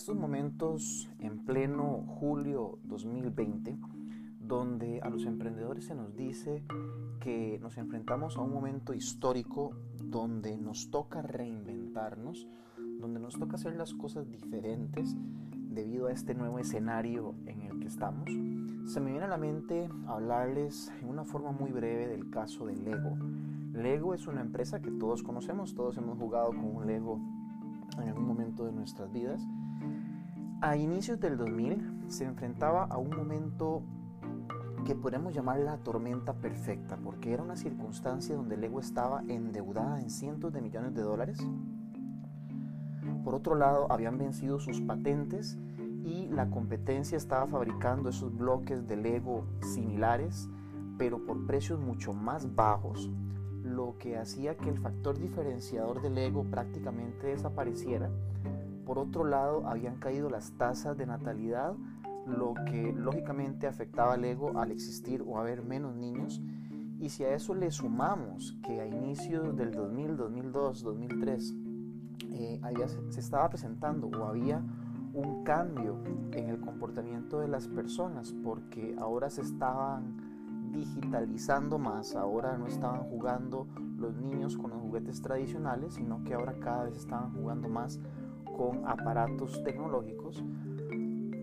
estos momentos, en pleno julio 2020, donde a los emprendedores se nos dice que nos enfrentamos a un momento histórico donde nos toca reinventarnos, donde nos toca hacer las cosas diferentes debido a este nuevo escenario en el que estamos, se me viene a la mente hablarles en una forma muy breve del caso de Lego. Lego es una empresa que todos conocemos, todos hemos jugado con un Lego en algún momento de nuestras vidas a inicios del 2000 se enfrentaba a un momento que podemos llamar la tormenta perfecta, porque era una circunstancia donde Lego estaba endeudada en cientos de millones de dólares. Por otro lado, habían vencido sus patentes y la competencia estaba fabricando esos bloques de Lego similares, pero por precios mucho más bajos, lo que hacía que el factor diferenciador de Lego prácticamente desapareciera por otro lado, habían caído las tasas de natalidad, lo que lógicamente afectaba al ego al existir o haber menos niños. Y si a eso le sumamos que a inicios del 2000, 2002, 2003 se estaba presentando o había un cambio en el comportamiento de las personas porque ahora se estaban digitalizando más, ahora no estaban jugando los niños con los juguetes tradicionales, sino que ahora cada vez estaban jugando más con aparatos tecnológicos,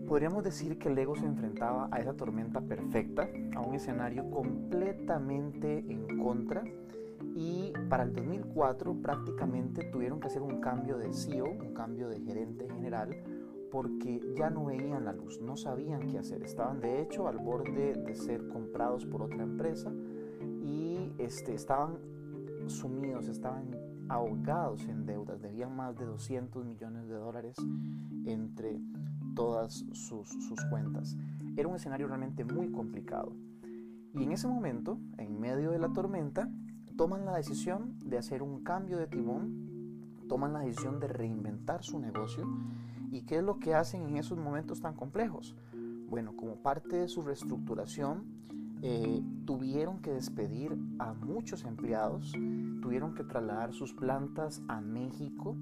podríamos decir que Lego se enfrentaba a esa tormenta perfecta, a un escenario completamente en contra. Y para el 2004 prácticamente tuvieron que hacer un cambio de CEO, un cambio de gerente general, porque ya no veían la luz, no sabían qué hacer, estaban de hecho al borde de ser comprados por otra empresa y este, estaban sumidos, estaban ahogados en deudas, debían más de 200 millones de dólares entre todas sus, sus cuentas. Era un escenario realmente muy complicado. Y en ese momento, en medio de la tormenta, toman la decisión de hacer un cambio de timón, toman la decisión de reinventar su negocio. ¿Y qué es lo que hacen en esos momentos tan complejos? Bueno, como parte de su reestructuración, eh, tuvieron que despedir a muchos empleados, tuvieron que trasladar sus plantas a México,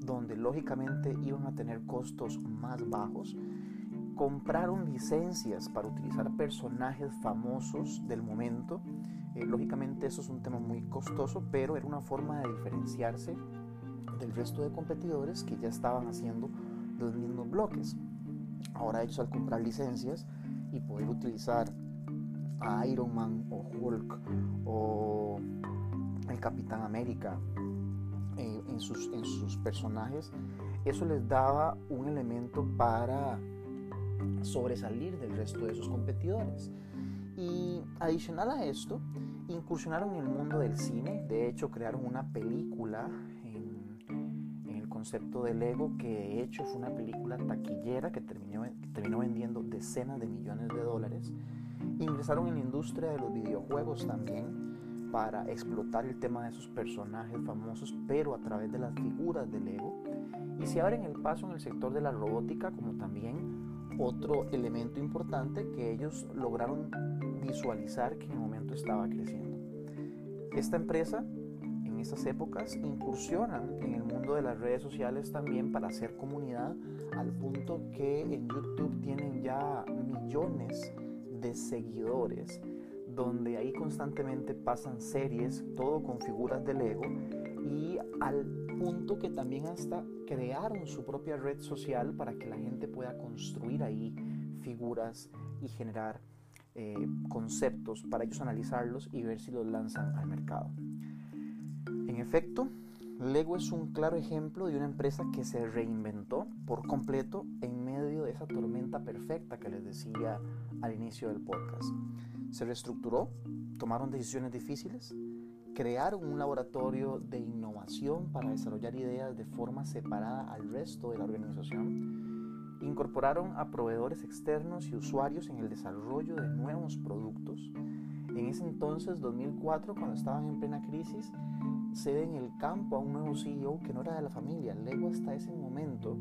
donde lógicamente iban a tener costos más bajos. Compraron licencias para utilizar personajes famosos del momento. Eh, lógicamente eso es un tema muy costoso, pero era una forma de diferenciarse del resto de competidores que ya estaban haciendo los mismos bloques. Ahora ellos al comprar licencias y poder utilizar a Iron Man o Hulk o el Capitán América eh, en, sus, en sus personajes, eso les daba un elemento para sobresalir del resto de sus competidores. Y adicional a esto, incursionaron en el mundo del cine, de hecho crearon una película en, el concepto del ego, que de hecho fue una película taquillera que terminó, que terminó vendiendo decenas de millones de dólares Ingresaron en la industria de los videojuegos también para explotar el tema de esos personajes famosos, pero a través de las figuras de Lego. Y se abren el paso en el sector de la robótica como también otro elemento importante que ellos lograron visualizar que en el momento estaba creciendo. Esta empresa en esas épocas incursionan en el mundo de las redes sociales también para hacer comunidad al punto que en YouTube tienen ya millones de seguidores, donde ahí constantemente pasan series, todo con figuras de Lego, y al punto que también hasta crearon su propia red social para que la gente pueda construir ahí figuras y generar eh, conceptos para ellos analizarlos y ver si los lanzan al mercado. En efecto, Lego es un claro ejemplo de una empresa que se reinventó por completo en esa tormenta perfecta que les decía al inicio del podcast. Se reestructuró, tomaron decisiones difíciles, crearon un laboratorio de innovación para desarrollar ideas de forma separada al resto de la organización, incorporaron a proveedores externos y usuarios en el desarrollo de nuevos productos. En ese entonces, 2004, cuando estaban en plena crisis, cede en el campo a un nuevo CEO que no era de la familia. Lego hasta ese momento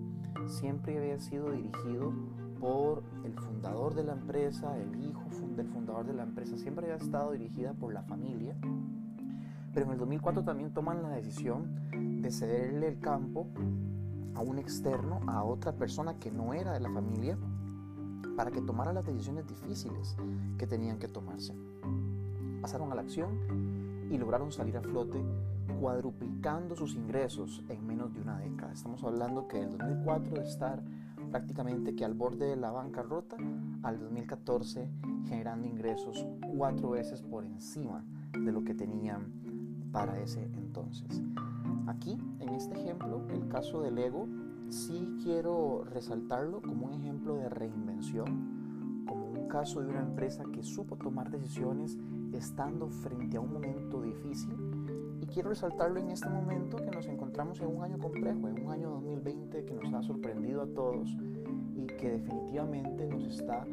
siempre había sido dirigido por el fundador de la empresa, el hijo del fundador de la empresa, siempre había estado dirigida por la familia. Pero en el 2004 también toman la decisión de cederle el campo a un externo, a otra persona que no era de la familia, para que tomara las decisiones difíciles que tenían que tomarse. Pasaron a la acción y lograron salir a flote cuadruplicando sus ingresos en menos de una década. Estamos hablando que el 2004 de estar prácticamente que al borde de la bancarrota, al 2014 generando ingresos cuatro veces por encima de lo que tenían para ese entonces. Aquí, en este ejemplo, el caso del ego, sí quiero resaltarlo como un ejemplo de reinvención, como un caso de una empresa que supo tomar decisiones estando frente a un momento difícil. Y quiero resaltarlo en este momento que nos encontramos en un año complejo, en un año 2020 que nos ha sorprendido a todos y que definitivamente nos está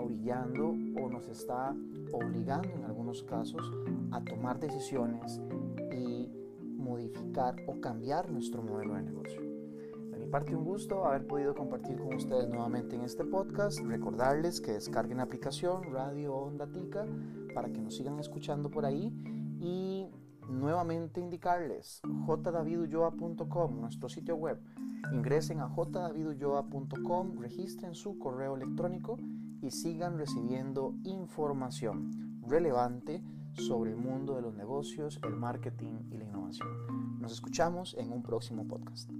orillando o nos está obligando en algunos casos a tomar decisiones y modificar o cambiar nuestro modelo de negocio. De mi parte un gusto haber podido compartir con ustedes nuevamente en este podcast, recordarles que descarguen la aplicación Radio Onda Tica para que nos sigan escuchando por ahí y nuevamente indicarles jdavidulloa.com, nuestro sitio web. Ingresen a jdavidulloa.com, registren su correo electrónico y sigan recibiendo información relevante sobre el mundo de los negocios, el marketing y la innovación. Nos escuchamos en un próximo podcast.